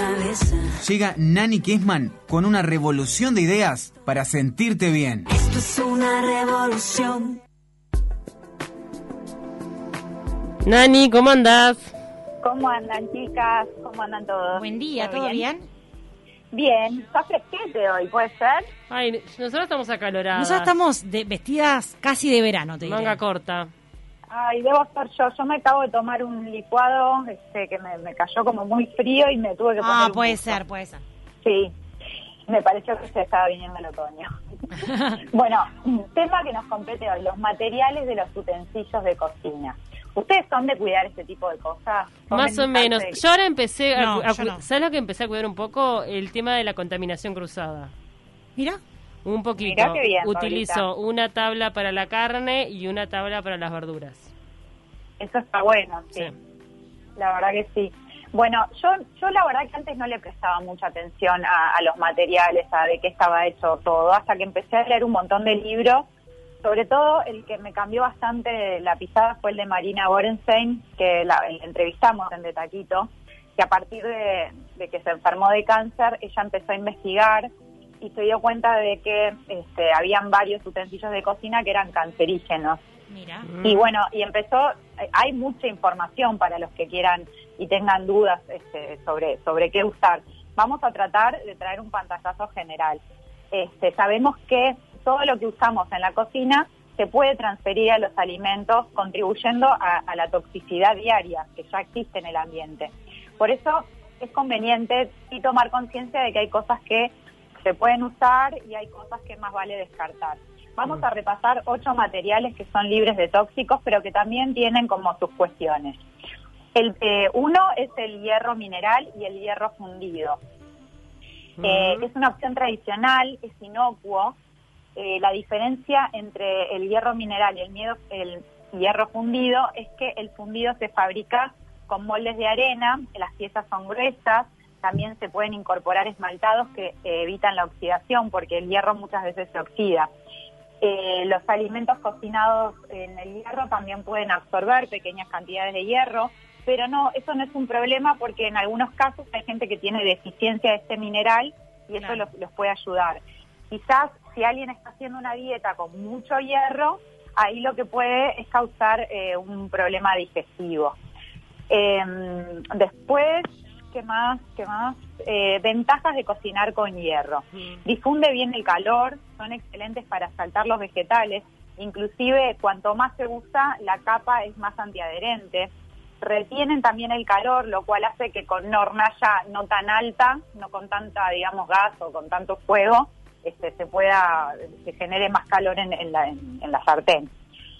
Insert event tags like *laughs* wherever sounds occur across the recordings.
cabeza. Llega Nani Kesman con una revolución de ideas para sentirte bien. Esto es una revolución. Nani, ¿cómo andás? ¿Cómo andan, chicas? ¿Cómo andan todos? Buen día, ¿todo bien? Bien, está fresquete hoy, ¿puede ser? Ay, nosotros estamos acaloradas. Nosotros estamos de, vestidas casi de verano, te diré. Manga corta. Ay, debo estar yo. Yo me acabo de tomar un licuado este, que me, me cayó como muy frío y me tuve que poner Ah, puede ser, puede ser. Sí, me pareció que se estaba viniendo el otoño. *laughs* bueno, tema que nos compete hoy, los materiales de los utensilios de cocina. ¿Ustedes son de cuidar este tipo de cosas? Más o menos. Yo ahora empecé a, No, a yo cu- no. ¿Sabes lo que empecé a cuidar un poco? El tema de la contaminación cruzada. Mira, Un poquito. Bien, Utilizo una tabla para la carne y una tabla para las verduras. Eso está bueno, sí. Sí. La verdad que sí. Bueno, yo, yo la verdad que antes no le prestaba mucha atención a, a los materiales, a de qué estaba hecho todo, hasta que empecé a leer un montón de libros. Sobre todo el que me cambió bastante la pisada fue el de Marina Borenstein, que la, la entrevistamos en De Taquito, que a partir de, de que se enfermó de cáncer, ella empezó a investigar y se dio cuenta de que este, habían varios utensilios de cocina que eran cancerígenos. mira. Y bueno, y empezó, hay mucha información para los que quieran y tengan dudas este, sobre, sobre qué usar. Vamos a tratar de traer un pantallazo general. Este, sabemos que todo lo que usamos en la cocina se puede transferir a los alimentos, contribuyendo a, a la toxicidad diaria que ya existe en el ambiente. Por eso es conveniente sí tomar conciencia de que hay cosas que se pueden usar y hay cosas que más vale descartar. Vamos a repasar ocho materiales que son libres de tóxicos, pero que también tienen como sus cuestiones. El eh, uno es el hierro mineral y el hierro fundido. Eh, es una opción tradicional, es inocuo. Eh, la diferencia entre el hierro mineral y el, miedo- el hierro fundido es que el fundido se fabrica con moldes de arena, las piezas son gruesas, también se pueden incorporar esmaltados que eh, evitan la oxidación porque el hierro muchas veces se oxida. Eh, los alimentos cocinados en el hierro también pueden absorber pequeñas cantidades de hierro, pero no, eso no es un problema porque en algunos casos hay gente que tiene deficiencia de este mineral y eso Claro. los, los puede ayudar. Quizás si alguien está haciendo una dieta con mucho hierro, ahí lo que puede es causar eh, un problema digestivo. Eh, después, ¿qué más? ¿Qué más? Eh, ventajas de cocinar con hierro. Difunde bien el calor, son excelentes para saltar los vegetales. Inclusive, cuanto más se usa, la capa es más antiadherente. Retienen también el calor, lo cual hace que con una hornalla no tan alta, no con tanta, digamos, gas o con tanto fuego, este, se pueda, se genere más calor en, en la, en- en la sartén.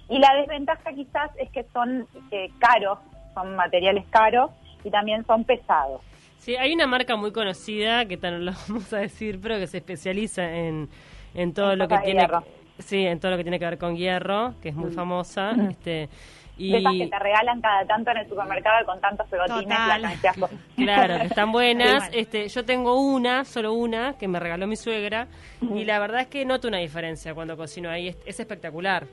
Y la desventaja quizás es que son eh, caros, son materiales caros y también son pesados. Sí, hay una marca muy conocida, que tan *laughs* lo vamos a decir, pero que se especializa en, en todo En lo que tiene hierro. sí, en todo lo que tiene que ver con hierro, que es muy famosa, este y De esas que te regalan cada tanto en el supermercado con tantos pegotines. *laughs* Claro, que están buenas. Sí. Este, yo tengo una, solo una, que me regaló mi suegra, y la verdad es que noto una diferencia cuando cocino ahí. Es, es espectacular,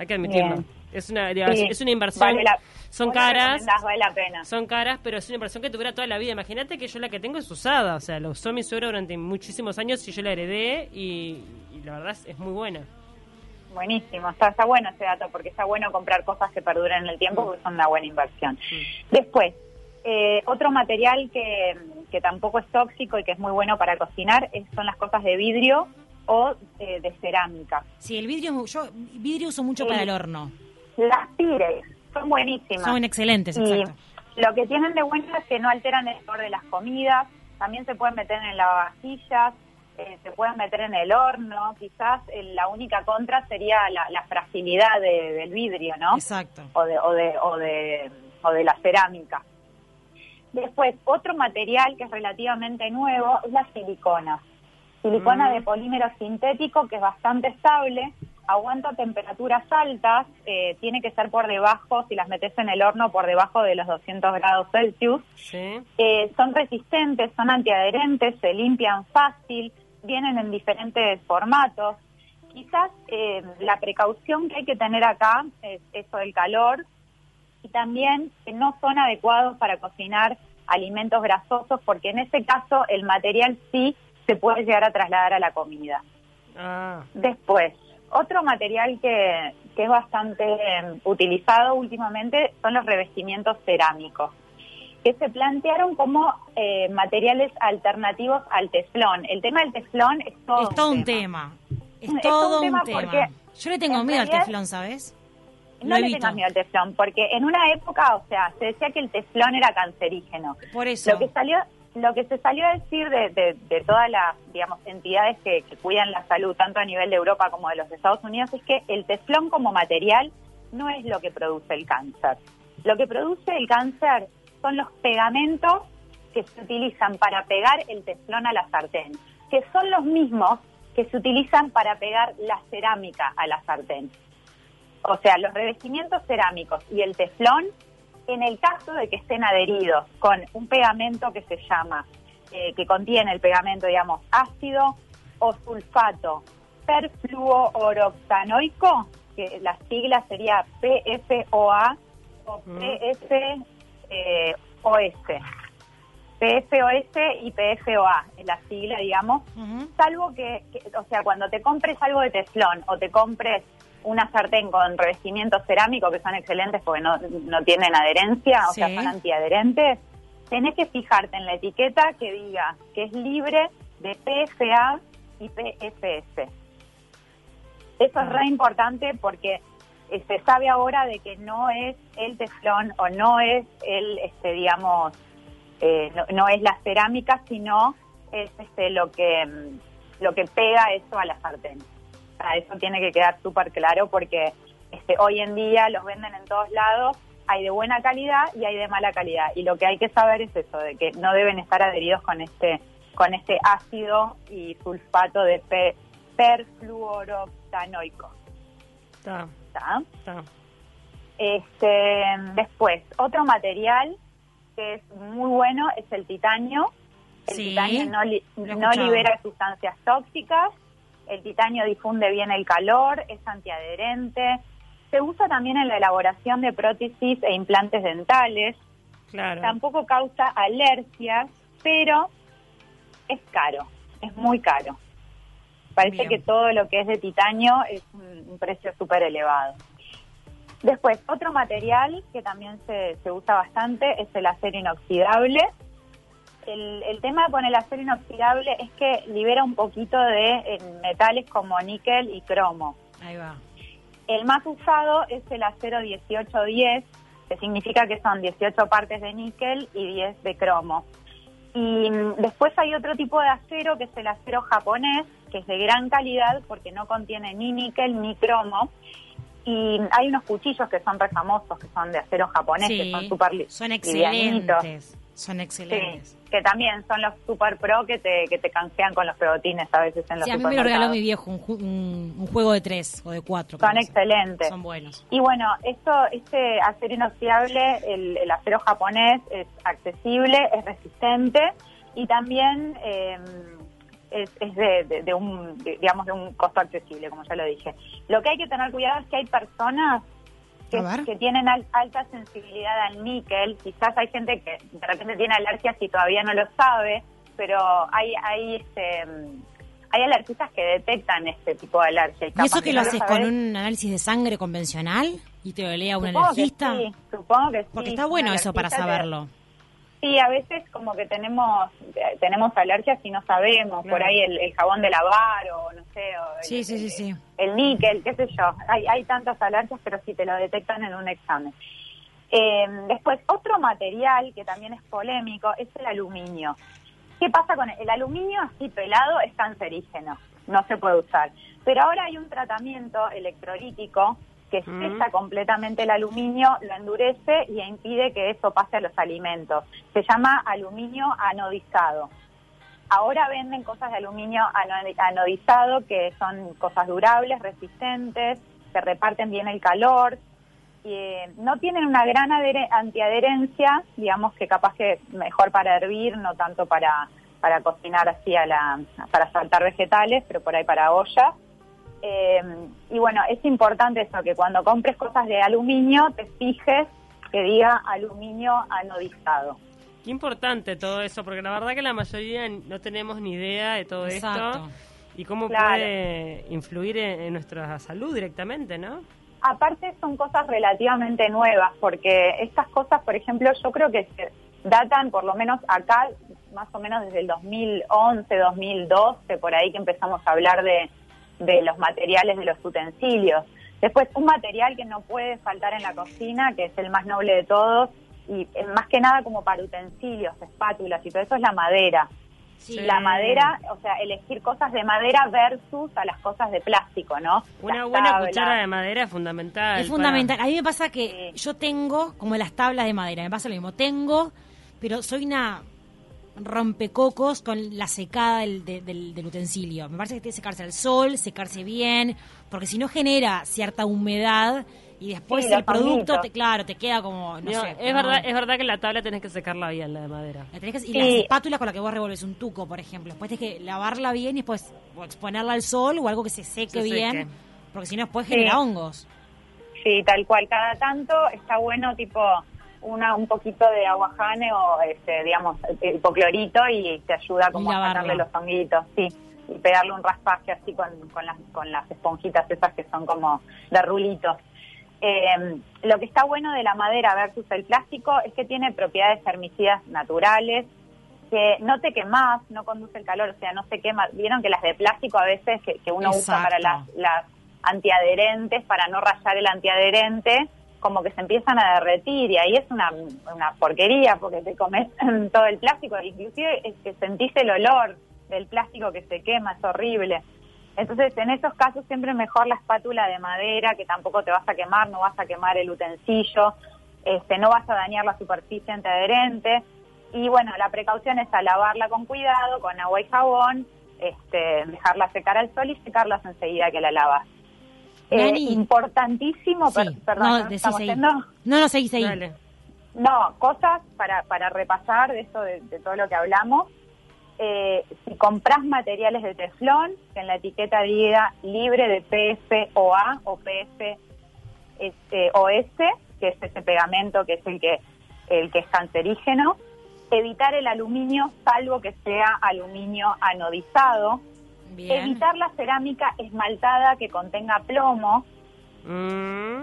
hay que admitirlo. Bien. Es una, Sí, es una inversión. vale la- son caras, vale la pena. son caras, pero es una inversión que tuviera toda la vida. Imagínate que yo la que tengo es usada, o sea, la usó mi suegra durante muchísimos años y yo la heredé y, y la verdad es, es muy buena. Buenísimo, está, está bueno ese dato porque está bueno comprar cosas que perduren en el tiempo porque son una buena inversión. Después, eh, otro material que, que tampoco es tóxico y que es muy bueno para cocinar es- son las cosas de vidrio o de cerámica. Sí, el vidrio, yo vidrio uso mucho para el horno. Las pires son buenísimas. Son excelentes, Y exacto. lo que tienen de bueno es que no alteran el sabor de las comidas, también se pueden meter en lavavajillas, eh, se pueden meter en el horno, quizás eh, la única contra sería la, la fragilidad de- del vidrio, ¿no? Exacto. O de, o, de, o, de, o de la cerámica. Después, otro material que es relativamente nuevo es la silicona. Silicona Mm. de polímero sintético que es bastante estable, aguanta temperaturas altas, eh, tiene que ser por debajo, si las metes en el horno, por debajo de los 200 grados Celsius. Sí. Eh, son resistentes, son antiadherentes, se limpian fácil, vienen en diferentes formatos. Quizás eh, la precaución que hay que tener acá es eso del calor y también que no son adecuados para cocinar alimentos grasosos porque en ese caso el material sí se puede llegar a trasladar a la comida. Ah, Después, otro material que, que es bastante eh, utilizado últimamente son los revestimientos cerámicos, que se plantearon como eh, materiales alternativos al teflón. El tema del teflón es todo, Es todo un tema. Es Es todo un tema tema. porque, Yo le tengo en miedo al teflón, ¿sabes? No le tengas miedo al teflón, porque en una época, o sea, se decía que el teflón era cancerígeno. Por eso. Lo que salió, lo que se salió a decir de, de- de todas las, digamos, entidades que, que cuidan la salud, tanto a nivel de Europa como de los Estados Unidos, es que el teflón como material no es lo que produce el cáncer. Lo que produce el cáncer son los pegamentos que se utilizan para pegar el teflón a la sartén, que son los mismos que se utilizan para pegar la cerámica a la sartén. O sea, los revestimientos cerámicos y el teflón, en el caso de que estén adheridos con un pegamento que se llama, eh, que contiene el pegamento, digamos, ácido o sulfato perfluorooctanoico, que la sigla sería PFOA o Mm. PFOS. PFOS y PFOA, es la sigla, digamos, salvo que, que- o sea, cuando te compres algo de teflón o te compres una sartén con revestimiento cerámico, que son excelentes porque no, no tienen adherencia, o sea, son antiadherentes, tenés que fijarte en la etiqueta que diga que es libre de PFA y PFS. Eso Ah. es re importante porque se sabe ahora de que no es el teflón o no es el, este, digamos, eh, no, no es la cerámica, sino es este lo que lo que pega eso a la sartén. O sea, eso tiene que quedar súper claro porque este, hoy en día los venden en todos lados, hay de buena calidad y hay de mala calidad. Y lo que hay que saber es eso, de que no deben estar adheridos con este con este ácido y sulfato de pe- perfluoroctanoico. está, ¿está? está. Este, después, otro material que es muy bueno es el titanio. El Sí, titanio no, li- no libera sustancias tóxicas, el titanio difunde bien el calor, es antiadherente. Se usa también en la elaboración de prótesis e implantes dentales. Claro. Tampoco causa alergias, pero es caro, es muy caro. Parece Bien. que todo lo que es de titanio es un, un precio súper elevado. Después, otro material que también se, se usa bastante es el acero inoxidable. El, el tema con el acero inoxidable es que libera un poquito de eh, metales como níquel y cromo. Ahí va. El más usado es el acero 1810, que significa que son 18 partes de níquel y 10 de cromo. Y mm, después hay otro tipo de acero que es el acero japonés, que es de gran calidad porque no contiene ni níquel ni cromo. Y hay unos cuchillos que son re famosos, que son de acero japonés, que son súper son livianitos. Excelentes. Son Sí, excelentes. que también son los super pro que te, que te canjean con los pegotines a veces en los Sí, a mí me lo regaló mi viejo, un, ju- un- un juego de tres o de cuatro. Son excelentes. Son buenos. Y bueno, esto, este acero inoxidable, el, el acero japonés es accesible, es resistente y también eh, es, es de, de- de un, de- digamos, de un costo accesible, como ya lo dije. Lo que hay que tener cuidado es que hay personas que, tienen al- alta sensibilidad al níquel. Quizás hay gente que de repente tiene alergias y todavía no lo sabe, pero hay, hay este hay alergistas que detectan este tipo de alergia. ¿Y capaz eso que lo haces con un análisis de sangre convencional y te lo lea un Supongo que analgista? sí, supongo que sí. Porque está bueno eso para alergista que- saberlo. Sí, a veces como que tenemos tenemos alergias y no sabemos. Por ahí el, el jabón de lavar o O el, Sí, sí, sí, sí. El níquel, qué sé yo. Hay, hay tantas alergias, pero sí te lo detectan en un examen. Eh, después, otro material que también es polémico es el aluminio. ¿Qué pasa con el, el aluminio así pelado? Es cancerígeno, no se puede usar. Pero ahora hay un tratamiento electrolítico que Mm. sella completamente el aluminio, lo endurece y impide que eso pase a los alimentos. Se llama aluminio anodizado. Ahora venden cosas de aluminio ano- anodizado que son cosas durables, resistentes, que reparten bien el calor, y eh, no tienen una gran adhere- antiadherencia, digamos que capaz que mejor para hervir, no tanto para, para cocinar así a la, para saltar vegetales, pero por ahí para olla. Eh, y bueno, es importante eso, que cuando compres cosas de aluminio te fijes que diga aluminio anodizado. Qué importante todo eso, porque la verdad que la mayoría no tenemos ni idea de todo Exacto. esto y cómo Claro. puede influir en, en nuestra salud directamente, ¿no? Aparte son cosas relativamente nuevas, porque estas cosas, por ejemplo, yo creo que se datan, por lo menos acá, más o menos desde el 2011, 2012, por ahí que empezamos a hablar de, de los materiales de los utensilios. Después, un material que no puede faltar en la cocina, que es el más noble de todos, y más que nada como para utensilios, espátulas y todo eso, es la madera. Sí. La madera, o sea, elegir cosas de madera versus a las cosas de plástico, ¿no? Una Las buena tablas. cuchara de madera es fundamental. Es para- fundamental. A mí me pasa que Sí. yo tengo como las tablas de madera, me pasa lo mismo. Tengo, pero soy una rompecocos con la secada del, de- del, del utensilio. Me parece que tiene que secarse al sol, secarse bien, porque si no genera cierta humedad y después Sí, el producto, te, claro, te queda como, no sé. es como- verdad, es verdad que la tabla tenés que secarla bien, la de madera. la tenés que- y Sí. las espátulas con las que vos revolves un tuco, por ejemplo. Después tenés que lavarla bien y después o exponerla al sol o algo que se seque Se bien, seque. porque si no después Sí. genera hongos. Sí, tal cual. Cada tanto está bueno, tipo, una un poquito de aguajane o, este, digamos, hipoclorito y te ayuda como a sacarle los honguitos, sí. Y pegarle un raspaje así con, con, las, con las esponjitas esas que son como de rulitos. Eh, lo que está bueno de la madera versus el plástico es que tiene propiedades herbicidas naturales, que no te quemas, no conduce el calor, o sea, no se quema. Vieron que las de plástico a veces que, que uno usa para las, las antiadherentes, para no rayar el antiadherente, como que se empiezan a derretir y ahí es una, una porquería porque te comes *laughs* todo el plástico, inclusive es que sentís el olor del plástico que se quema, es horrible. Entonces, en esos casos siempre mejor la espátula de madera, que tampoco te vas a quemar, no vas a quemar el utensilio, este, no vas a dañar la superficie antiadherente. Y bueno, la precaución es a lavarla con cuidado, con agua y jabón, este, dejarla secar al sol y secarlas enseguida que la lavas. Eh, importantísimo, per- Sí. perdón, no, ¿no estamos ahí. No, no, seguís ahí. Dale. No, cosas para, para repasar de esto, de, de todo lo que hablamos. Eh, si compras materiales de teflón, que en la etiqueta diga libre de PFOA o PFOS, que es ese pegamento que es el que, el que es cancerígeno. Evitar el aluminio, salvo que sea aluminio anodizado. Bien. Evitar la cerámica esmaltada que contenga plomo. Mm,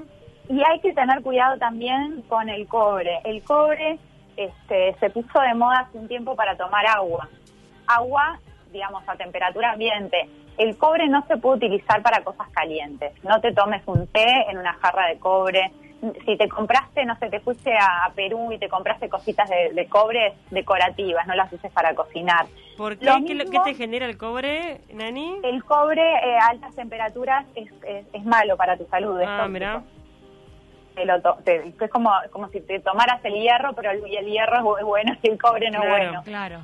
Y hay que tener cuidado también con el cobre. El cobre este, se puso de moda hace un tiempo para tomar agua. Agua, digamos, a temperatura ambiente. El cobre no se puede utilizar para cosas calientes. No te tomes un té en una jarra de cobre. Si te compraste, no sé, te fuiste a, Perú y te compraste cositas de, de cobre decorativas, no las uses para cocinar. ¿Por qué? Lo ¿Qué, lo- mismo- qué te genera el cobre, Nani? El cobre eh, a altas temperaturas es, es, es malo para tu salud. es Ah, mira. es como, como si te tomaras el hierro, pero el, el hierro es bu- es bueno y el cobre no Claro. es bueno. Claro.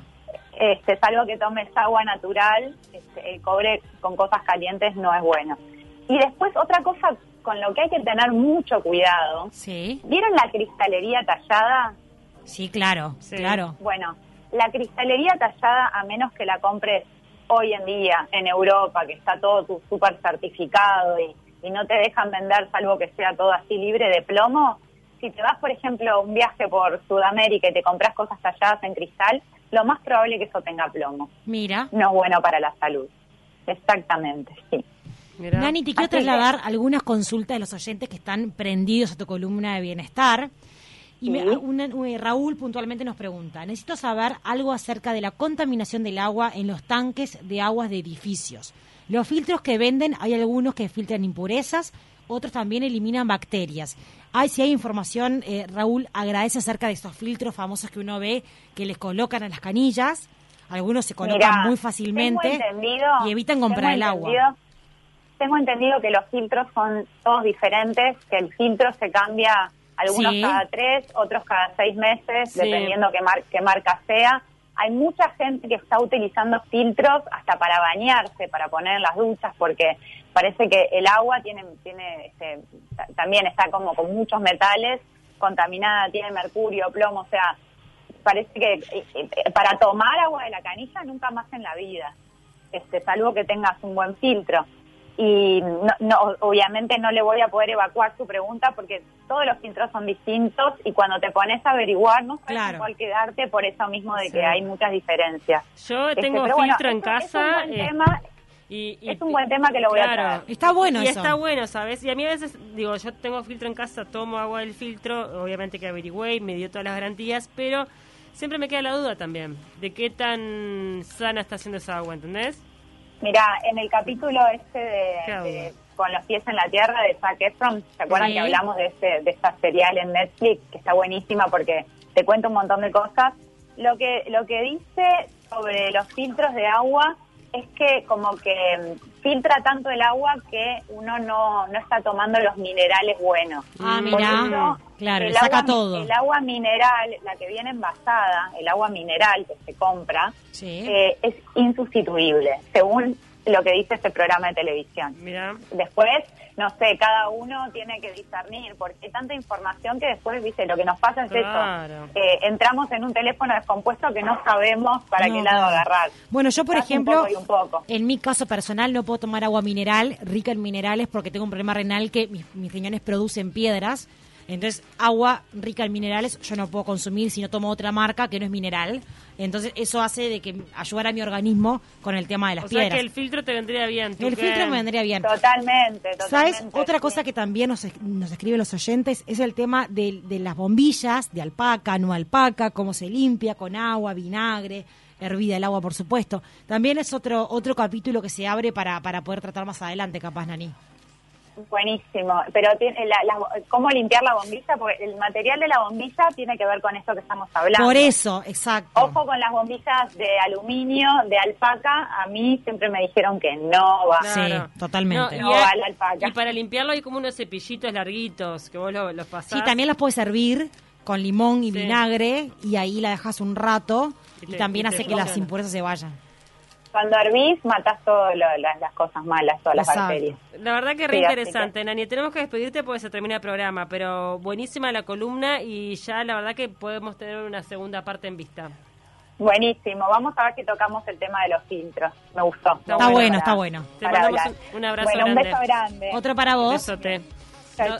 Este, salvo que tomes agua natural, este, el cobre con cosas calientes no es bueno. Y después otra cosa con lo que hay que tener mucho cuidado. Sí, ¿Vieron la cristalería tallada? sí, claro, Sí. claro. Bueno, la cristalería tallada, a menos que la compres hoy en día en Europa, que está todo tu súper certificado y, y no te dejan vender salvo que sea todo así libre de plomo, si te vas, por ejemplo, a un viaje por Sudamérica y te compras cosas talladas en cristal, lo más probable es que eso tenga plomo. Mira. No es bueno para la salud. Exactamente, sí. Mirá. Nani, te quiero trasladar algunas consultas de los oyentes que están prendidos a tu columna de bienestar. Y me- una- una- Raúl puntualmente nos pregunta, necesito saber algo acerca de la contaminación del agua en los tanques de aguas de edificios. Los filtros que venden, hay algunos que filtran impurezas, otros también eliminan bacterias. Ay, si hay información, eh, Raúl agradece acerca de estos filtros famosos que uno ve que les colocan a las canillas. Algunos se colocan Mirá, muy fácilmente y evitan comprar el agua. Tengo entendido que los filtros son todos diferentes, que el filtro se cambia algunos Sí. cada tres, otros cada seis meses, Sí. dependiendo qué, mar- qué marca sea. Hay mucha gente que está utilizando filtros hasta para bañarse, para poner en las duchas, porque parece que el agua tiene, tiene este, ta- también está como con muchos metales, contaminada, tiene mercurio, plomo, o sea, parece que eh, eh, para tomar agua de la canilla nunca más en la vida, este, salvo que tengas un buen filtro. Y no, no, obviamente no le voy a poder evacuar su pregunta porque todos los filtros son distintos y cuando te pones a averiguar no sabes Claro. cuál quedarte por eso mismo de Sí. que hay muchas diferencias. Yo Este, tengo bueno, filtro en es un- es un casa. buen eh, tema, y, y- es un buen tema que lo voy a traer. Está bueno y eso. está bueno, ¿sabes? Y a mí a veces, digo, yo tengo filtro en casa, tomo agua del filtro, obviamente que averigüé y me dio todas las garantías, pero siempre me queda la duda también de qué tan sana está haciendo esa agua, ¿entendés? Mira, en el capítulo este de. Con los pies en la tierra de Zac Efron, ¿se acuerdan Sí. que hablamos de, este, de esta serial en Netflix que está buenísima porque te cuenta un montón de cosas? Lo que, lo que dice sobre los filtros de agua es que como que mm, filtra tanto el agua que uno no, no está tomando los minerales buenos. Ah, Mm. Mira. eso, Claro, el saca agua- todo. El agua mineral, la que viene envasada, el agua mineral que se compra, Sí. eh, es insustituible, según lo que dice este programa de televisión. Mira, Después, no sé, cada uno tiene que discernir, porque hay tanta información que después, viste, lo que nos pasa es Claro. eso. Eh, entramos en un teléfono descompuesto que no sabemos para No, qué lado claro. agarrar. Bueno, yo, por un ejemplo, poco y un poco. en mi caso personal no puedo tomar agua mineral, rica en minerales, porque tengo un problema renal que mis, mis riñones producen piedras. Entonces, agua rica en minerales yo no puedo consumir si no tomo otra marca que no es mineral. Entonces, eso hace de que ayudara a mi organismo con el tema de las o sea piedras. que el filtro te vendría bien. ¿tú El filtro me vendría bien. Totalmente, totalmente. ¿Sabes? Otra cosa que también nos, es- nos escriben los oyentes es el tema de, de las bombillas de alpaca, no alpaca, cómo se limpia con agua, vinagre, hervida el agua, por supuesto. También es otro otro capítulo que se abre para, para poder tratar más adelante, capaz, Nani. Buenísimo, pero tiene la- la- cómo limpiar la bombilla, porque el material de la bombilla tiene que ver con esto que estamos hablando. Por eso, exacto. Ojo con las bombillas de aluminio, de alpaca, a mí siempre me dijeron que no va. Claro. Sí, totalmente. y, No va la alpaca. y para limpiarlo hay como unos cepillitos larguitos que vos lo- los pasás. Sí, también las puedes servir con limón y Sí. vinagre y ahí la dejas un rato Y y, también y hace que las impurezas se vayan. Cuando hervís, matás todas las, cosas malas, todas las Exacto. bacterias. La verdad que re Sí, interesante, Nani. Tenemos que despedirte porque se termina el programa, pero buenísima la columna y ya la verdad que podemos tener una segunda parte en vista. Buenísimo, vamos a ver si tocamos el tema de los filtros. Me gustó. Está bueno, para- está bueno. Te mandamos un- un abrazo Bueno, un grande. beso grande. Otro para vos. Besote. Chao.